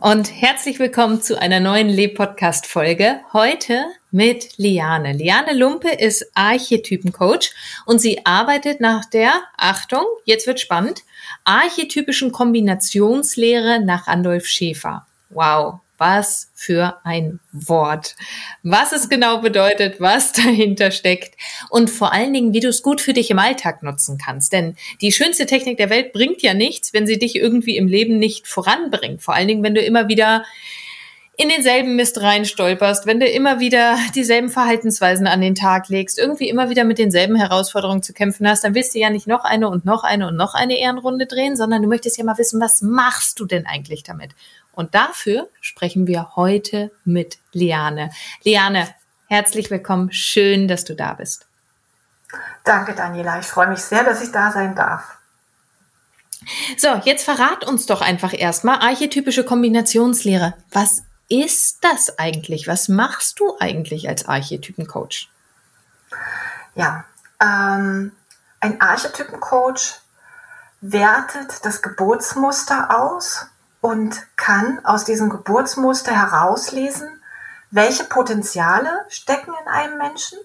Und herzlich willkommen zu einer neuen Leb-Podcast-Folge. Heute mit Liane. Liane Lumpe ist Archetypencoach und sie arbeitet nach der, Achtung, jetzt wird spannend, archetypischen Kombinationslehre nach Andolf Schäfer. Wow, was für ein Wort. Was es genau bedeutet, was dahinter steckt und vor allen Dingen, wie du es gut für dich im Alltag nutzen kannst. Denn die schönste Technik der Welt bringt ja nichts, wenn sie dich irgendwie im Leben nicht voranbringt. Vor allen Dingen, wenn du immer wieder in denselben Mist reinstolperst, wenn du immer wieder dieselben Verhaltensweisen an den Tag legst, irgendwie immer wieder mit denselben Herausforderungen zu kämpfen hast, dann willst du ja nicht noch eine und noch eine und noch eine Ehrenrunde drehen, sondern du möchtest ja mal wissen, was machst du denn eigentlich damit? Und dafür sprechen wir heute mit Liane. Liane, herzlich willkommen. Schön, dass du da bist. Danke, Daniela. Ich freue mich sehr, dass ich da sein darf. So, jetzt verrat uns doch einfach erstmal archetypische Kombinationslehre. Was ist das eigentlich? Was machst du eigentlich als Archetypencoach? Ja, ähm, ein Archetypencoach wertet das Geburtsmuster aus und kann aus diesem Geburtsmuster herauslesen, welche Potenziale stecken in einem Menschen,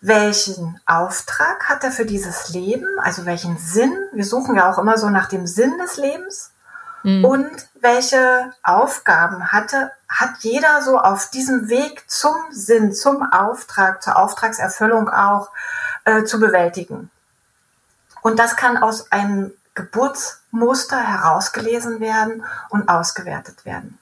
welchen Auftrag hat er für dieses Leben, also welchen Sinn, wir suchen ja auch immer so nach dem Sinn des Lebens, mhm. und welche Aufgaben hatte, hat jeder so auf diesem Weg zum Sinn, zum Auftrag, zur Auftragserfüllung auch äh, zu bewältigen. Und das kann aus einem Geburtsmuster herausgelesen werden und ausgewertet werden.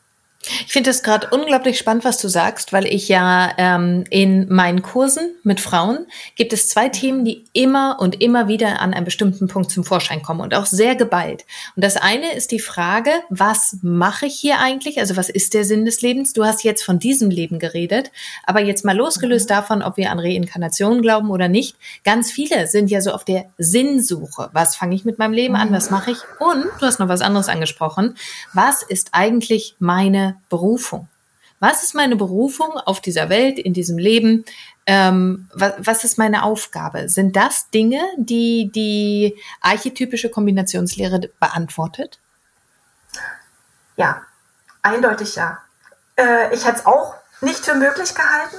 Ich finde das gerade unglaublich spannend, was du sagst, weil ich ja ähm, in meinen Kursen mit Frauen gibt es zwei Themen, die immer und immer wieder an einem bestimmten Punkt zum Vorschein kommen und auch sehr geballt. Und das eine ist die Frage, was mache ich hier eigentlich? Also was ist der Sinn des Lebens? Du hast jetzt von diesem Leben geredet, aber jetzt mal losgelöst mhm. davon, ob wir an Reinkarnation glauben oder nicht. Ganz viele sind ja so auf der Sinnsuche. Was fange ich mit meinem Leben an? Was mache ich? Und du hast noch was anderes angesprochen. Was ist eigentlich meine Berufung? Was ist meine Berufung auf dieser Welt, in diesem Leben? Ähm, was, was, ist meine Aufgabe? Sind das Dinge, die die archetypische Kombinationslehre beantwortet? Ja, eindeutig ja. Äh, ich hätte es auch nicht für möglich gehalten,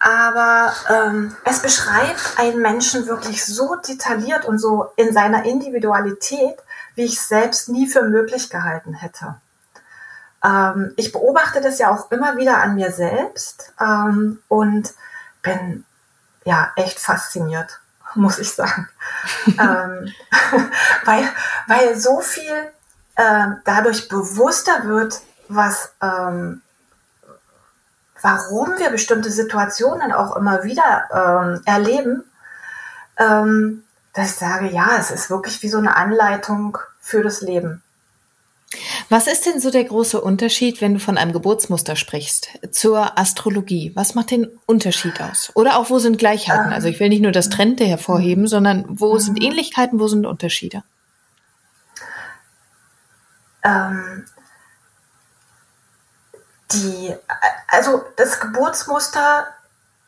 aber ähm, es beschreibt einen Menschen wirklich so detailliert und so in seiner Individualität, wie ich es selbst nie für möglich gehalten hätte. Ähm, ich beobachte das ja auch immer wieder an mir selbst ähm, und bin ja echt fasziniert, muss ich sagen. ähm, weil, weil so viel äh, dadurch bewusster wird, was, ähm, warum wir bestimmte Situationen auch immer wieder ähm, erleben, ähm, dass ich sage, ja, es ist wirklich wie so eine Anleitung für das Leben. Was ist denn so der große Unterschied, wenn du von einem Geburtsmuster sprichst, zur Astrologie? Was macht den Unterschied aus? Oder auch wo sind Gleichheiten? Ähm, also ich will nicht nur das Trennte hervorheben, sondern wo sind mhm. Ähnlichkeiten, wo sind Unterschiede? Ähm, die, also das Geburtsmuster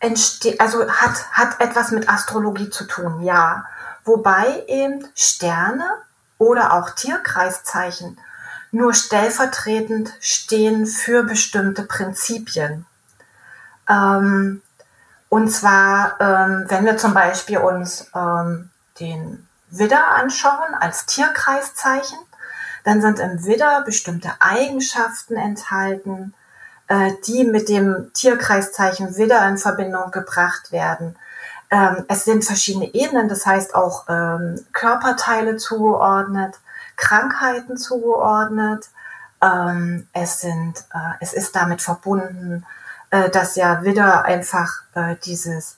entsteht, also hat, hat etwas mit Astrologie zu tun, ja. Wobei eben Sterne oder auch Tierkreiszeichen nur stellvertretend stehen für bestimmte Prinzipien. Ähm, und zwar, ähm, wenn wir zum Beispiel uns ähm, den Widder anschauen als Tierkreiszeichen, dann sind im Widder bestimmte Eigenschaften enthalten, äh, die mit dem Tierkreiszeichen Widder in Verbindung gebracht werden. Ähm, es sind verschiedene Ebenen, das heißt auch ähm, Körperteile zugeordnet, Krankheiten zugeordnet. Ähm, es sind, äh, es ist damit verbunden, äh, dass ja Widder einfach äh, dieses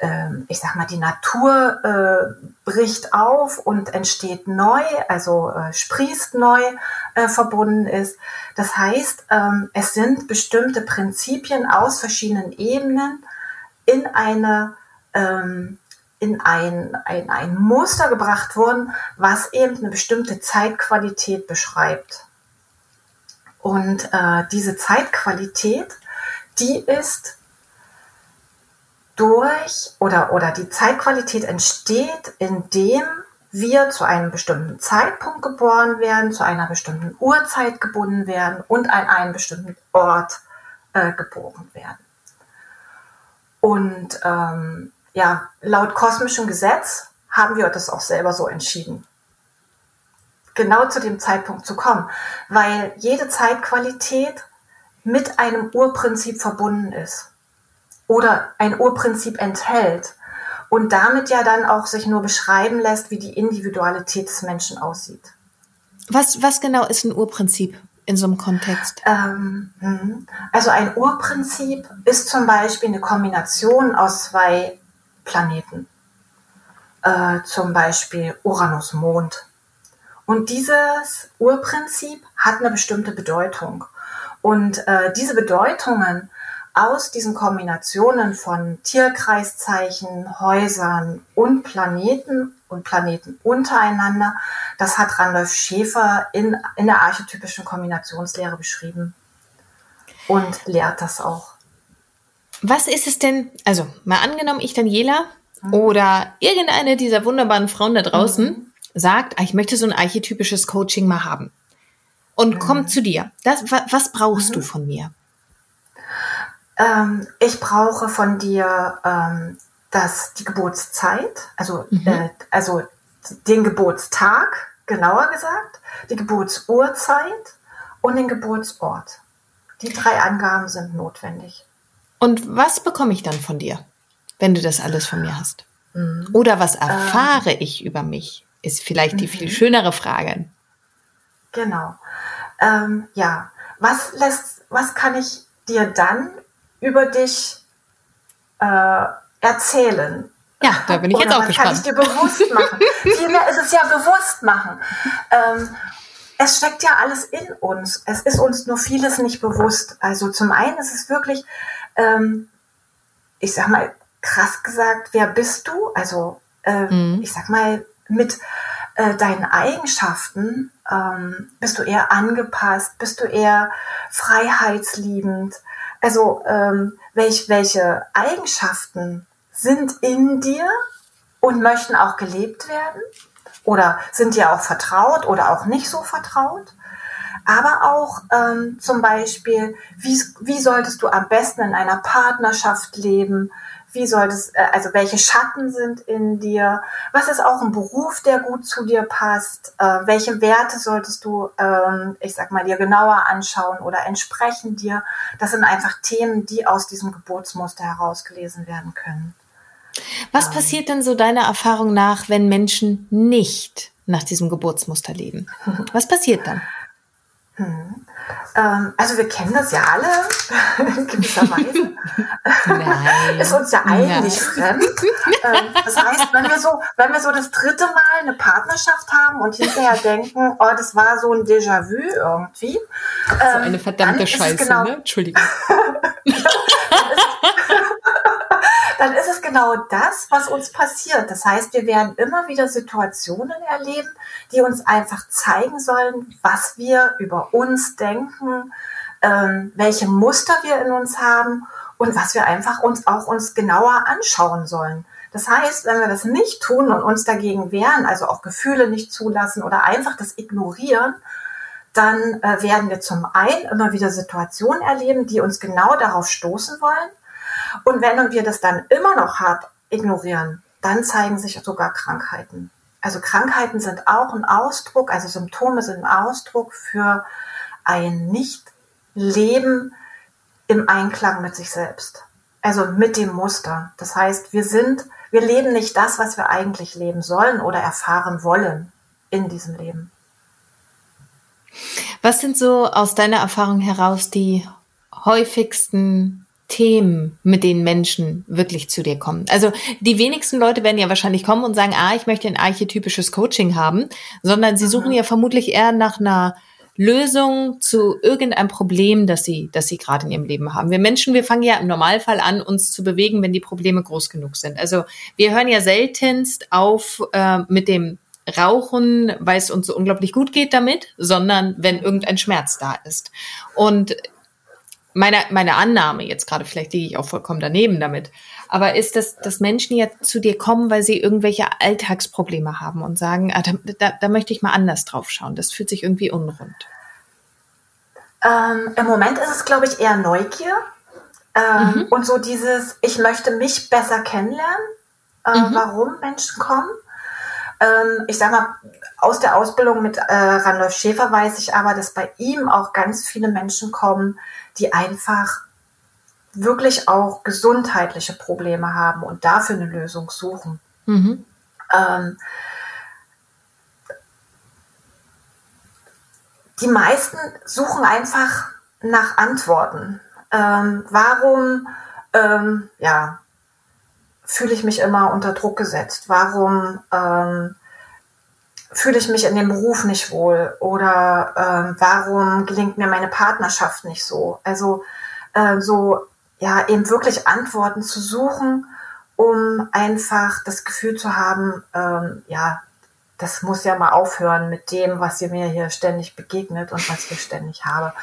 ähm, ich sag mal, die Natur äh, bricht auf und entsteht neu, also äh, sprießt neu äh, verbunden ist. Das heißt, ähm, es sind bestimmte Prinzipien aus verschiedenen Ebenen in eine ähm, in ein, ein, ein Muster gebracht worden, was eben eine bestimmte Zeitqualität beschreibt. Und äh, diese Zeitqualität, die ist durch oder, oder die Zeitqualität entsteht, indem wir zu einem bestimmten Zeitpunkt geboren werden, zu einer bestimmten Uhrzeit gebunden werden und an einem bestimmten Ort äh, geboren werden. Und ähm, ja, laut kosmischem Gesetz haben wir das auch selber so entschieden. Genau zu dem Zeitpunkt zu kommen, weil jede Zeitqualität mit einem Urprinzip verbunden ist oder ein Urprinzip enthält und damit ja dann auch sich nur beschreiben lässt, wie die Individualität des Menschen aussieht. Was, was genau ist ein Urprinzip in so einem Kontext? Ähm, hm. also ein Urprinzip ist zum Beispiel eine Kombination aus zwei Planeten, äh, zum Beispiel Uranus-Mond. Und dieses Urprinzip hat eine bestimmte Bedeutung. Und äh, diese Bedeutungen aus diesen Kombinationen von Tierkreiszeichen, Häusern und Planeten und Planeten untereinander, das hat Randolph Schäfer in, in der archetypischen Kombinationslehre beschrieben und lehrt das auch. Was ist es denn, also mal angenommen, ich Daniela oder irgendeine dieser wunderbaren Frauen da draußen mhm. sagt, ah, ich möchte so ein archetypisches Coaching mal haben und mhm. kommt zu dir. Das, was brauchst du mhm. von mir? Ähm, ich brauche von dir ähm, das, die Geburtszeit, also, mhm. äh, also den Geburtstag, genauer gesagt, die Geburtsurzeit und den Geburtsort. Die drei Angaben sind notwendig. Und was bekomme ich dann von dir, wenn du das alles von mir hast? Mhm. Oder was erfahre ähm, ich über mich? Ist vielleicht die mhm. viel schönere Frage. Genau. Ähm, ja, was lässt, was kann ich dir dann über dich äh, erzählen. Ja, da bin ich Oder jetzt auch gespannt. kann ich dir bewusst machen. Vielmehr ist es ja bewusst machen. Ähm, es steckt ja alles in uns. Es ist uns nur vieles nicht bewusst. Also zum einen ist es wirklich, ähm, ich sag mal, krass gesagt, wer bist du? Also äh, mhm. ich sag mal, mit äh, deinen Eigenschaften ähm, bist du eher angepasst, bist du eher freiheitsliebend, also ähm, welch, welche Eigenschaften sind in dir und möchten auch gelebt werden oder sind dir auch vertraut oder auch nicht so vertraut. Aber auch ähm, zum Beispiel, wie, wie solltest du am besten in einer Partnerschaft leben? wie solltest, äh, also welche Schatten sind in dir, was ist auch ein Beruf, der gut zu dir passt, äh, welche Werte solltest du, ähm, ich sag mal, dir genauer anschauen oder entsprechen dir. Das sind einfach Themen, die aus diesem Geburtsmuster herausgelesen werden können. Was ähm. passiert denn so deiner Erfahrung nach, wenn Menschen nicht nach diesem Geburtsmuster leben? Was passiert dann? Hm. ähm, also wir kennen das ja alle in gewisser Weise. Nein. Ist uns ja eigentlich Nein. fremd. Ähm, das heißt, wenn wir so, wenn wir so das dritte Mal eine Partnerschaft haben und hinterher denken, oh, das war so ein Déjà-vu irgendwie. Ähm, so eine verdammte Scheiße, genau, ne? Entschuldigung. dann ist es genau das, was uns passiert. Das heißt, wir werden immer wieder Situationen erleben, die uns einfach zeigen sollen, was wir über uns denken, ähm, welche Muster wir in uns haben und was wir einfach uns auch uns genauer anschauen sollen. Das heißt, wenn wir das nicht tun und uns dagegen wehren, also auch Gefühle nicht zulassen oder einfach das ignorieren, dann äh, werden wir zum einen immer wieder Situationen erleben, die uns genau darauf stoßen wollen. Und wenn wir das dann immer noch hart ignorieren, dann zeigen sich sogar Krankheiten. Also Krankheiten sind auch ein Ausdruck, also Symptome sind ein Ausdruck für ein Nicht-Leben im Einklang mit sich selbst. Also mit dem Muster. Das heißt, wir sind, wir leben nicht das, was wir eigentlich leben sollen oder erfahren wollen in diesem Leben. Was sind so aus deiner Erfahrung heraus die häufigsten Themen, mit denen Menschen wirklich zu dir kommen. Also die wenigsten Leute werden ja wahrscheinlich kommen und sagen, ah, ich möchte ein archetypisches Coaching haben, sondern sie suchen ja vermutlich eher nach einer Lösung zu irgendeinem Problem, das sie, das sie gerade in ihrem Leben haben. Wir Menschen, wir fangen ja im Normalfall an, uns zu bewegen, wenn die Probleme groß genug sind. Also wir hören ja seltenst auf äh, mit dem Rauchen, weil es uns so unglaublich gut geht damit, sondern wenn irgendein Schmerz da ist. Und meine, meine Annahme jetzt gerade, vielleicht liege ich auch vollkommen daneben damit, aber ist, dass, dass Menschen jetzt zu dir kommen, weil sie irgendwelche Alltagsprobleme haben und sagen, ah, da, da, da möchte ich mal anders drauf schauen. Das fühlt sich irgendwie unrund. Ähm, Im Moment ist es, glaube ich, eher Neugier ähm, mhm. und so dieses, ich möchte mich besser kennenlernen, äh, mhm. warum Menschen kommen. Ähm, ich sage mal, aus der Ausbildung mit äh, Randolph Schäfer weiß ich aber, dass bei ihm auch ganz viele Menschen kommen, die einfach wirklich auch gesundheitliche Probleme haben und dafür eine Lösung suchen. Mhm. Ähm, die meisten suchen einfach nach Antworten. Ähm, warum, ähm, ja, fühle ich mich immer unter Druck gesetzt? Warum ähm, fühle ich mich in dem Beruf nicht wohl? Oder ähm, warum gelingt mir meine Partnerschaft nicht so? Also äh, so ja eben wirklich Antworten zu suchen, um einfach das Gefühl zu haben, ähm, ja, das muss ja mal aufhören mit dem, was ihr mir hier ständig begegnet und was ich ständig habe.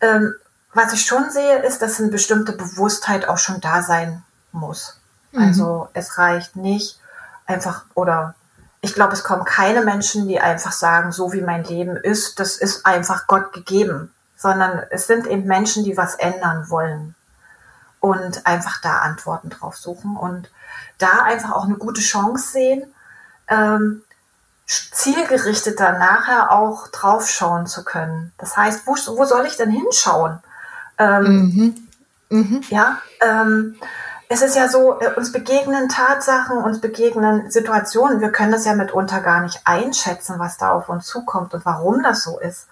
Ähm, was ich schon sehe, ist, dass eine bestimmte Bewusstheit auch schon da sein muss. Mhm. Also es reicht nicht einfach oder ich glaube, es kommen keine Menschen, die einfach sagen, so wie mein Leben ist, das ist einfach Gott gegeben, sondern es sind eben Menschen, die was ändern wollen und einfach da Antworten drauf suchen und da einfach auch eine gute Chance sehen, ähm, zielgerichteter nachher auch draufschauen zu können. Das heißt, wo, wo soll ich denn hinschauen? Ähm, mhm. Mhm. Ja, ähm, es ist ja so, äh, uns begegnen Tatsachen, uns begegnen Situationen. Wir können das ja mitunter gar nicht einschätzen, was da auf uns zukommt und warum das so ist.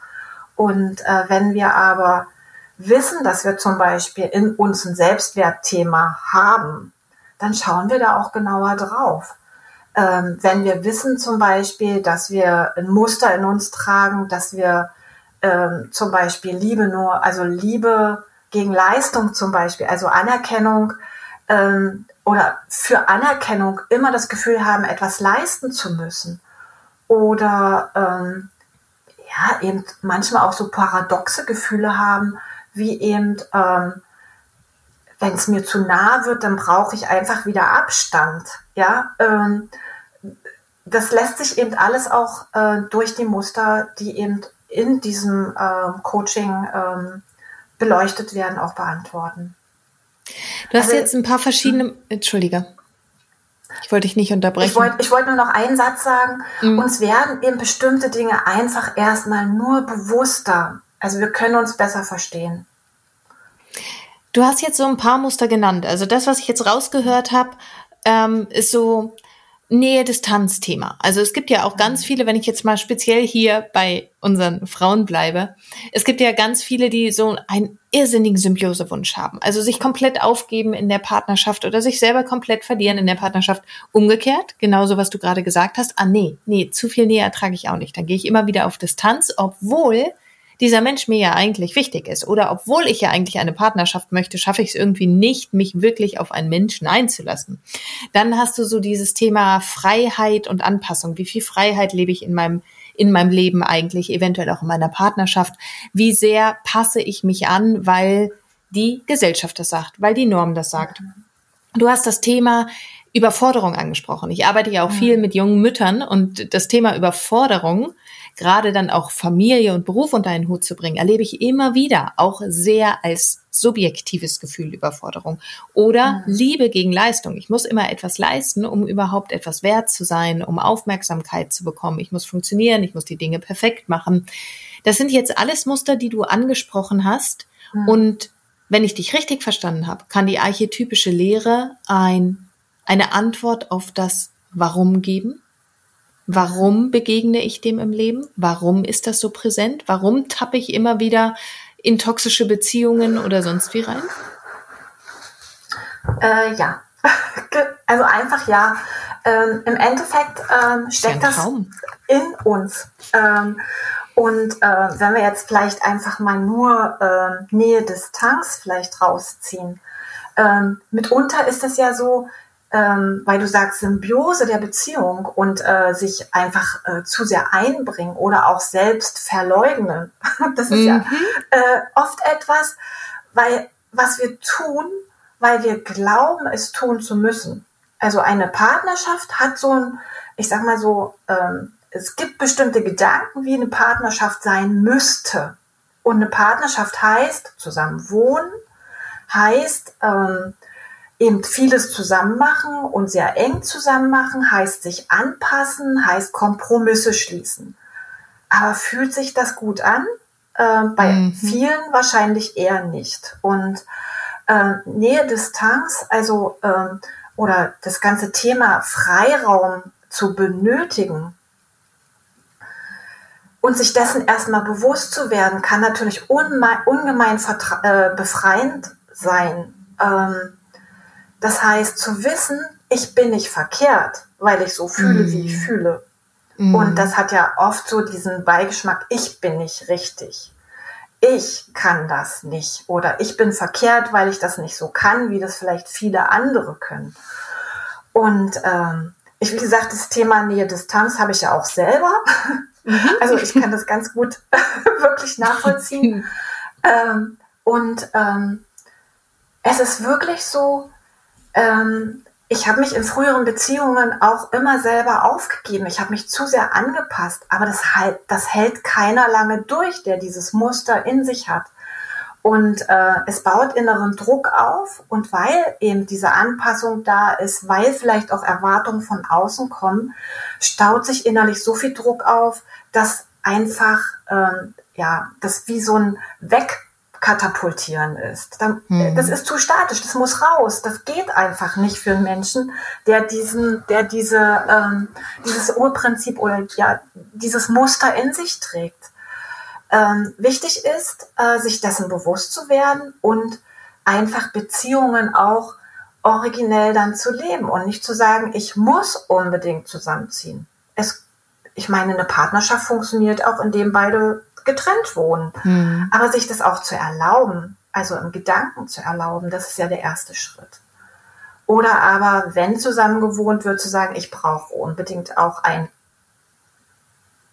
Und äh, wenn wir aber wissen, dass wir zum Beispiel in uns ein Selbstwertthema haben, dann schauen wir da auch genauer drauf. Ähm, wenn wir wissen zum Beispiel, dass wir ein Muster in uns tragen, dass wir ähm, zum Beispiel Liebe nur, also Liebe gegen Leistung zum Beispiel, also Anerkennung ähm, oder für Anerkennung immer das Gefühl haben, etwas leisten zu müssen. Oder ähm, ja, eben manchmal auch so paradoxe Gefühle haben, wie eben, ähm, wenn es mir zu nah wird, dann brauche ich einfach wieder Abstand. Ja, ähm, das lässt sich eben alles auch äh, durch die Muster, die eben in diesem äh, Coaching ähm, beleuchtet werden, auch beantworten. Du hast also, jetzt ein paar verschiedene. Entschuldige. Ich wollte dich nicht unterbrechen. Ich wollte wollt nur noch einen Satz sagen. Mhm. Uns werden eben bestimmte Dinge einfach erstmal nur bewusster. Also wir können uns besser verstehen. Du hast jetzt so ein paar Muster genannt. Also das, was ich jetzt rausgehört habe, ähm, ist so, Nähe-Distanz-Thema. Also es gibt ja auch ganz viele, wenn ich jetzt mal speziell hier bei unseren Frauen bleibe, es gibt ja ganz viele, die so einen irrsinnigen Symbiosewunsch haben. Also sich komplett aufgeben in der Partnerschaft oder sich selber komplett verlieren in der Partnerschaft. Umgekehrt, genauso was du gerade gesagt hast, ah nee, nee, zu viel Nähe ertrage ich auch nicht. Dann gehe ich immer wieder auf Distanz, obwohl dieser Mensch mir ja eigentlich wichtig ist. Oder obwohl ich ja eigentlich eine Partnerschaft möchte, schaffe ich es irgendwie nicht, mich wirklich auf einen Menschen einzulassen. Dann hast du so dieses Thema Freiheit und Anpassung. Wie viel Freiheit lebe ich in meinem in meinem Leben eigentlich, eventuell auch in meiner Partnerschaft? Wie sehr passe ich mich an, weil die Gesellschaft das sagt, weil die Norm das sagt? Du hast das Thema Überforderung angesprochen. Ich arbeite ja auch viel mit jungen Müttern und das Thema Überforderung gerade dann auch Familie und Beruf unter einen Hut zu bringen, erlebe ich immer wieder auch sehr als subjektives Gefühl Überforderung oder mhm. Liebe gegen Leistung. Ich muss immer etwas leisten, um überhaupt etwas wert zu sein, um Aufmerksamkeit zu bekommen. Ich muss funktionieren, ich muss die Dinge perfekt machen. Das sind jetzt alles Muster, die du angesprochen hast mhm. und wenn ich dich richtig verstanden habe, kann die archetypische Lehre ein, eine Antwort auf das Warum geben? Warum begegne ich dem im Leben? Warum ist das so präsent? Warum tappe ich immer wieder in toxische Beziehungen oder sonst wie rein? Äh, ja, also einfach ja. Ähm, Im Endeffekt ähm, steckt das in uns. Ähm, und äh, wenn wir jetzt vielleicht einfach mal nur äh, Nähe, Distanz vielleicht rausziehen, ähm, mitunter ist es ja so, ähm, weil du sagst Symbiose der Beziehung und äh, sich einfach äh, zu sehr einbringen oder auch selbst verleugnen. Das ist mhm. ja äh, oft etwas, weil was wir tun, weil wir glauben, es tun zu müssen. Also eine Partnerschaft hat so ein, ich sag mal so, ähm, es gibt bestimmte Gedanken, wie eine Partnerschaft sein müsste. Und eine Partnerschaft heißt zusammen wohnen, heißt ähm, eben vieles zusammen machen und sehr eng zusammen machen, heißt sich anpassen, heißt Kompromisse schließen. Aber fühlt sich das gut an? Äh, bei mhm. vielen wahrscheinlich eher nicht. Und äh, Nähe, Distanz, also äh, oder das ganze Thema Freiraum zu benötigen und sich dessen erstmal bewusst zu werden, kann natürlich ungemein äh, befreiend sein. Ähm, das heißt, zu wissen, ich bin nicht verkehrt, weil ich so fühle, mm. wie ich mhm. fühle. Mm. Und das hat ja oft so diesen Beigeschmack, ich bin nicht richtig. Ich kann das nicht. Oder ich bin verkehrt, weil ich das nicht so kann, wie das vielleicht viele andere können. Und ähm, ich, wie gesagt, das Thema Nähe-Distanz habe ich ja auch selber. Mhm. Also ich kann das ganz gut wirklich nachvollziehen. ähm, und ähm, es ist wirklich so, ähm, ich habe mich in früheren Beziehungen auch immer selber aufgegeben. Ich habe mich zu sehr angepasst, aber das, halt, das hält keiner lange durch, der dieses Muster in sich hat. Und äh, es baut inneren Druck auf und weil eben diese Anpassung da ist, weil vielleicht auch Erwartungen von außen kommen, staut sich innerlich so viel Druck auf, dass einfach ähm, ja das wie so ein Weg katapultieren ist. Dann, mhm. Das ist zu statisch, das muss raus. Das geht einfach nicht für einen Menschen, der diesen, der diese, ähm, dieses Urprinzip oder ja, dieses Muster in sich trägt. Ähm, wichtig ist, äh, sich dessen bewusst zu werden und einfach Beziehungen auch originell dann zu leben und nicht zu sagen, ich muss unbedingt zusammenziehen. Es, ich meine, eine Partnerschaft funktioniert auch, indem beide getrennt wohnen. Mhm. Aber sich das auch zu erlauben, also im Gedanken zu erlauben, das ist ja der erste Schritt. Oder aber, wenn zusammen gewohnt wird, zu sagen, ich brauche unbedingt auch ein,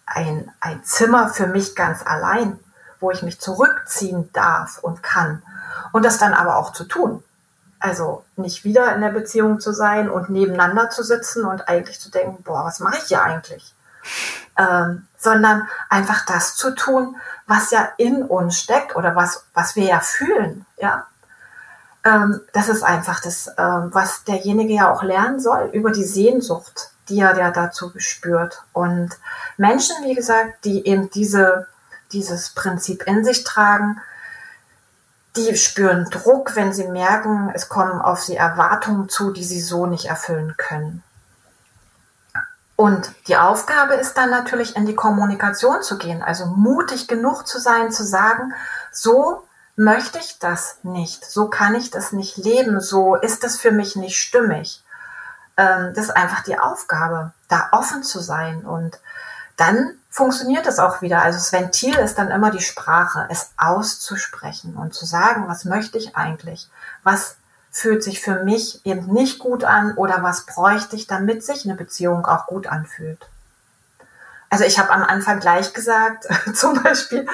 ein, ein Zimmer für mich ganz allein, wo ich mich zurückziehen darf und kann. Und das dann aber auch zu tun. Also nicht wieder in der Beziehung zu sein und nebeneinander zu sitzen und eigentlich zu denken, boah, was mache ich hier eigentlich? Ähm, sondern einfach das zu tun, was ja in uns steckt oder was, was wir ja fühlen, ja. Ähm, das ist einfach das, ähm, was derjenige ja auch lernen soll über die Sehnsucht, die er ja dazu spürt. Und Menschen, wie gesagt, die eben diese, dieses Prinzip in sich tragen, die spüren Druck, wenn sie merken, es kommen auf sie Erwartungen zu, die sie so nicht erfüllen können. Und die Aufgabe ist dann natürlich in die Kommunikation zu gehen, also mutig genug zu sein, zu sagen, so möchte ich das nicht, so kann ich das nicht leben, so ist das für mich nicht stimmig. Ähm, das ist einfach die Aufgabe, da offen zu sein und dann funktioniert es auch wieder. Also das Ventil ist dann immer die Sprache, es auszusprechen und zu sagen, was möchte ich eigentlich? Was fühlt sich für mich eben nicht gut an oder was bräuchte ich, damit sich eine Beziehung auch gut anfühlt. Also ich habe am Anfang gleich gesagt, zum Beispiel,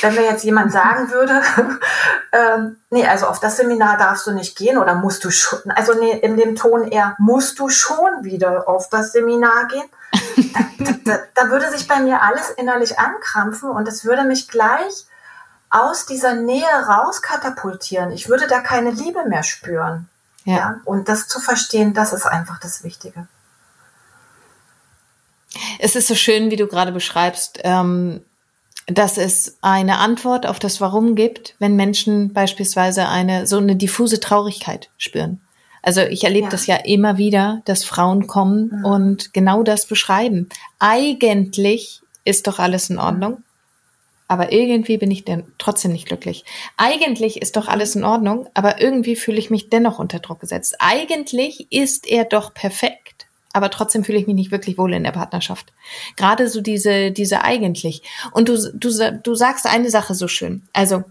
wenn mir jetzt jemand sagen würde, ähm, nee, also auf das Seminar darfst du nicht gehen oder musst du schon, also nee, in dem Ton eher, musst du schon wieder auf das Seminar gehen, da, da, da würde sich bei mir alles innerlich ankrampfen und es würde mich gleich aus dieser Nähe raus katapultieren. Ich würde da keine Liebe mehr spüren. Ja. ja. Und das zu verstehen, das ist einfach das Wichtige. Es ist so schön, wie du gerade beschreibst, ähm, dass es eine Antwort auf das Warum gibt, wenn Menschen beispielsweise eine so eine diffuse Traurigkeit spüren. Also ich erlebe ja. das ja immer wieder, dass Frauen kommen mhm. und genau das beschreiben. Eigentlich ist doch alles in Ordnung aber irgendwie bin ich denn trotzdem nicht glücklich. Eigentlich ist doch alles in Ordnung, aber irgendwie fühle ich mich dennoch unter Druck gesetzt. Eigentlich ist er doch perfekt, aber trotzdem fühle ich mich nicht wirklich wohl in der Partnerschaft. Gerade so diese, diese eigentlich. Und du, du, du sagst eine Sache so schön. Also,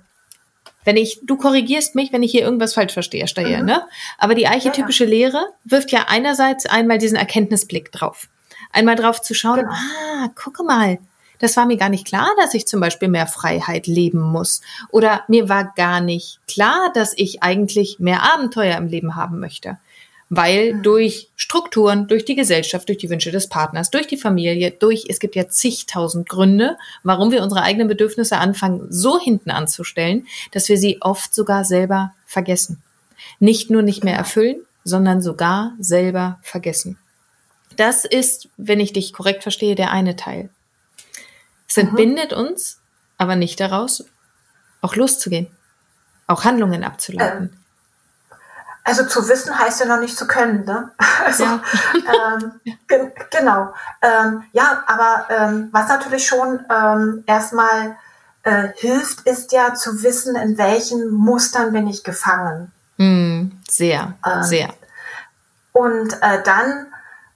wenn ich, du korrigierst mich, wenn ich hier irgendwas falsch verstehe, Steier, mhm. ne? Aber die archetypische ja, ja. Lehre wirft ja einerseits einmal diesen Erkenntnisblick drauf. Einmal drauf zu schauen, genau. ah, gucke mal, das war mir gar nicht klar, dass ich zum Beispiel mehr Freiheit leben muss. Oder mir war gar nicht klar, dass ich eigentlich mehr Abenteuer im Leben haben möchte. Weil mhm. durch Strukturen, durch die Gesellschaft, durch die Wünsche des Partners, durch die Familie, durch, es gibt ja zigtausend Gründe, warum wir unsere eigenen Bedürfnisse anfangen, so hinten anzustellen, dass wir sie oft sogar selber vergessen. Nicht nur nicht mehr erfüllen, sondern sogar selber vergessen. Das ist, wenn ich dich korrekt verstehe, der eine Teil. Es entbindet mhm. uns, aber nicht daraus, auch loszugehen, auch Handlungen abzuleiten. Ähm, also zu wissen heißt ja noch nicht zu können, ne? Also, ja. ähm, ge genau. Ähm, ja, aber ähm, was natürlich schon ähm, erstmal äh, hilft, ist ja zu wissen, in welchen Mustern bin ich gefangen. Mm, sehr, ähm, sehr. Und äh, dann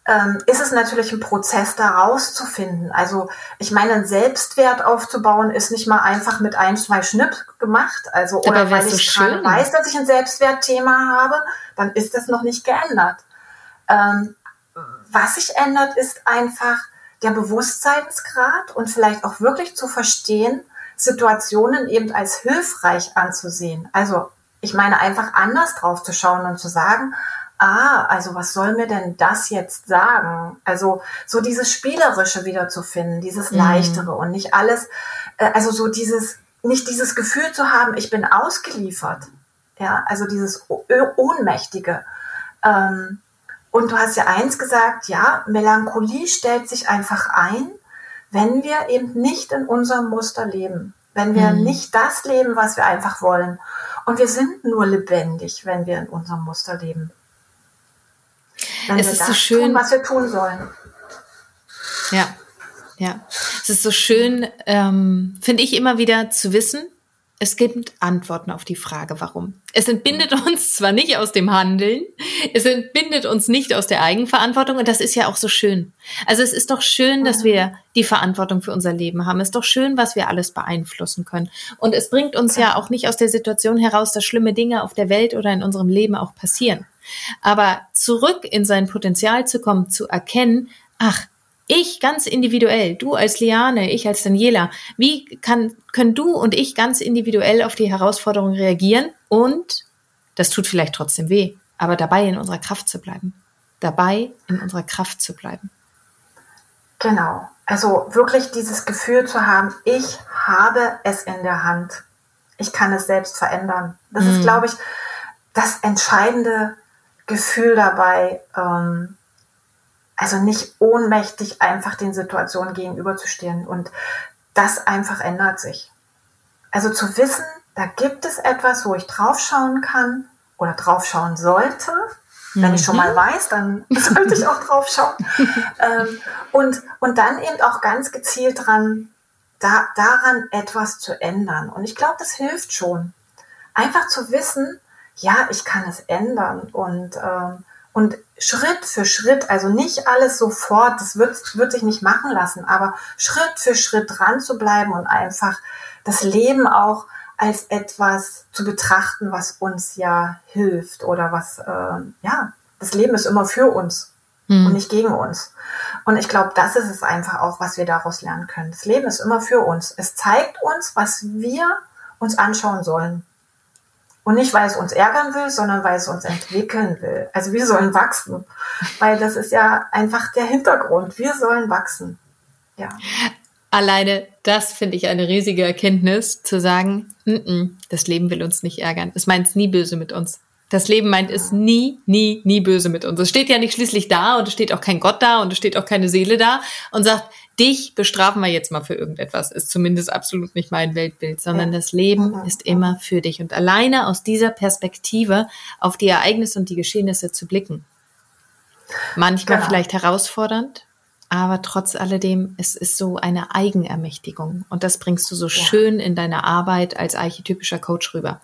ähm, ist es natürlich ein Prozess, da rauszufinden. Also ich meine, einen Selbstwert aufzubauen ist nicht mal einfach mit ein, zwei Schnipp gemacht. Also oder weil ich so gerade weiß, dass ich ein Selbstwertthema habe, dann ist das noch nicht geändert. Ähm, was sich ändert, ist einfach der Bewusstseinsgrad und vielleicht auch wirklich zu verstehen, Situationen eben als hilfreich anzusehen. Also ich meine einfach anders drauf zu schauen und zu sagen, ah, also was soll mir denn das jetzt sagen? Also so dieses Spielerische wiederzufinden, dieses mhm. Leichtere und nicht alles, äh, also so dieses, nicht dieses Gefühl zu haben, ich bin ausgeliefert. Ja, also dieses Ohnmächtige. Ähm, und du hast ja eins gesagt, ja, Melancholie stellt sich einfach ein, wenn wir eben nicht in unserem Muster leben. Wenn wir mhm. nicht das leben, was wir einfach wollen. Und wir sind nur lebendig, wenn wir in unserem Muster leben. Wenn es ist so schön, tun, was wir tun sollen. Ja, ja. Es ist so schön, ähm, finde ich immer wieder zu wissen, es gibt Antworten auf die Frage, warum. Es entbindet uns zwar nicht aus dem Handeln, es entbindet uns nicht aus der Eigenverantwortung und das ist ja auch so schön. Also es ist doch schön, dass wir die Verantwortung für unser Leben haben. Es ist doch schön, was wir alles beeinflussen können. Und es bringt uns ja auch nicht aus der Situation heraus, dass schlimme Dinge auf der Welt oder in unserem Leben auch passieren. Aber zurück in sein Potenzial zu kommen, zu erkennen, ach, ich ganz individuell, du als Liane, ich als Daniela, wie kann, können du und ich ganz individuell auf die Herausforderung reagieren und, das tut vielleicht trotzdem weh, aber dabei in unserer Kraft zu bleiben. Dabei in unserer Kraft zu bleiben. Genau. Also wirklich dieses Gefühl zu haben, ich habe es in der Hand. Ich kann es selbst verändern. Das mhm. ist, glaube ich, das entscheidende Gefühl dabei, ähm, also nicht ohnmächtig einfach den Situationen gegenüberzustehen. Und das einfach ändert sich. Also zu wissen, da gibt es etwas, wo ich draufschauen kann oder draufschauen sollte. Wenn ich schon mal mhm. weiß, dann sollte ich auch drauf schauen. ähm, und, und dann eben auch ganz gezielt dran, da, daran etwas zu ändern. Und ich glaube, das hilft schon. Einfach zu wissen, ja, ich kann es ändern und, ähm, und Schritt für Schritt, also nicht alles sofort, das wird, wird sich nicht machen lassen, aber Schritt für Schritt dran zu bleiben und einfach das Leben auch als etwas zu betrachten, was uns ja hilft oder was, äh, ja, das Leben ist immer für uns hm. und nicht gegen uns. Und ich glaube, das ist es einfach auch, was wir daraus lernen können. Das Leben ist immer für uns. Es zeigt uns, was wir uns anschauen sollen. Und nicht, weil es uns ärgern will, sondern weil es uns entwickeln will. Also wir sollen wachsen. Weil das ist ja einfach der Hintergrund. Wir sollen wachsen. Ja. Alleine das finde ich eine riesige Erkenntnis, zu sagen, N -n, das Leben will uns nicht ärgern. Es meint es nie böse mit uns. Das Leben meint es nie, nie, nie böse mit uns. Es steht ja nicht schließlich da und es steht auch kein Gott da und es steht auch keine Seele da und sagt, dich bestrafen wir jetzt mal für irgendetwas. Ist zumindest absolut nicht mein Weltbild, sondern das Leben ist immer für dich. Und alleine aus dieser Perspektive auf die Ereignisse und die Geschehnisse zu blicken. Manchmal genau. vielleicht herausfordernd, aber trotz alledem, es ist so eine Eigenermächtigung. Und das bringst du so ja. schön in deiner Arbeit als archetypischer Coach rüber.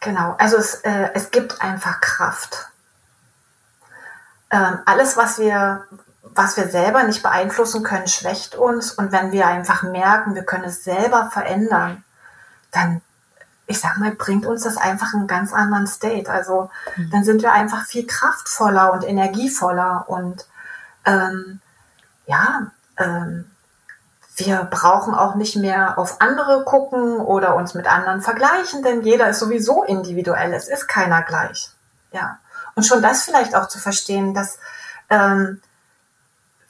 Genau, also es, äh, es gibt einfach Kraft. Ähm, alles, was wir, was wir selber nicht beeinflussen können, schwächt uns. Und wenn wir einfach merken, wir können es selber verändern, dann, ich sag mal, bringt uns das einfach einen ganz anderen State. Also mhm. dann sind wir einfach viel kraftvoller und energievoller und ähm, ja, ähm, wir brauchen auch nicht mehr auf andere gucken oder uns mit anderen vergleichen, denn jeder ist sowieso individuell. Es ist keiner gleich. Ja. Und schon das vielleicht auch zu verstehen, dass ähm,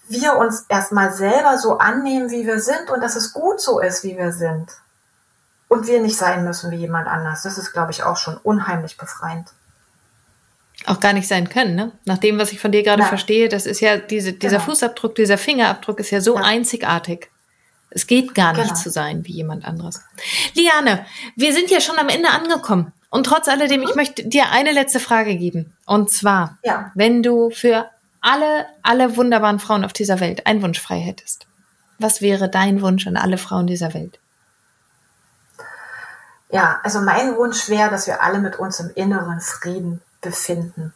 wir uns erstmal selber so annehmen, wie wir sind und dass es gut so ist, wie wir sind. Und wir nicht sein müssen wie jemand anders. Das ist, glaube ich, auch schon unheimlich befreiend auch gar nicht sein können. Ne? Nach dem, was ich von dir gerade ja. verstehe, das ist ja diese, dieser genau. Fußabdruck, dieser Fingerabdruck ist ja so ja. einzigartig. Es geht gar nicht genau. zu sein wie jemand anderes. Liane, wir sind ja schon am Ende angekommen. Und trotz alledem, ich mhm. möchte dir eine letzte Frage geben. Und zwar, ja. wenn du für alle, alle wunderbaren Frauen auf dieser Welt einen Wunsch frei hättest, was wäre dein Wunsch an alle Frauen dieser Welt? Ja, also mein Wunsch wäre, dass wir alle mit uns im inneren Frieden befinden.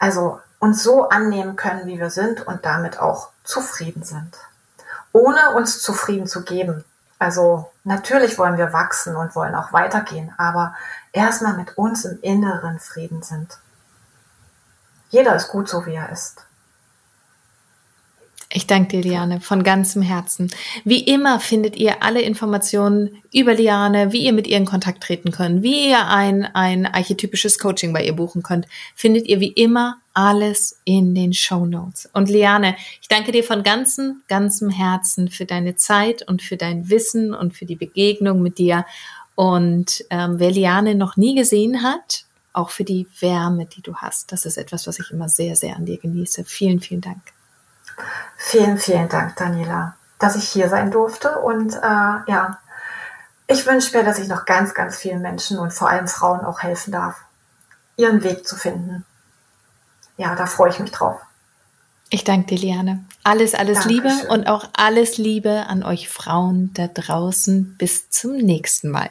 Also uns so annehmen können, wie wir sind und damit auch zufrieden sind. Ohne uns zufrieden zu geben. Also natürlich wollen wir wachsen und wollen auch weitergehen, aber erstmal mit uns im inneren Frieden sind. Jeder ist gut so, wie er ist. Ich danke dir, Liane, von ganzem Herzen. Wie immer findet ihr alle Informationen über Liane, wie ihr mit ihr in Kontakt treten könnt, wie ihr ein, ein archetypisches Coaching bei ihr buchen könnt, findet ihr wie immer alles in den Show Notes. Und Liane, ich danke dir von ganzem, ganzem Herzen für deine Zeit und für dein Wissen und für die Begegnung mit dir. Und ähm, wer Liane noch nie gesehen hat, auch für die Wärme, die du hast. Das ist etwas, was ich immer sehr, sehr an dir genieße. Vielen, vielen Dank. Vielen, vielen Dank, Daniela, dass ich hier sein durfte. Und äh, ja, ich wünsche mir, dass ich noch ganz, ganz vielen Menschen und vor allem Frauen auch helfen darf, ihren Weg zu finden. Ja, da freue ich mich drauf. Ich danke dir, Liane. Alles, alles Dankeschön. Liebe und auch alles Liebe an euch Frauen da draußen. Bis zum nächsten Mal.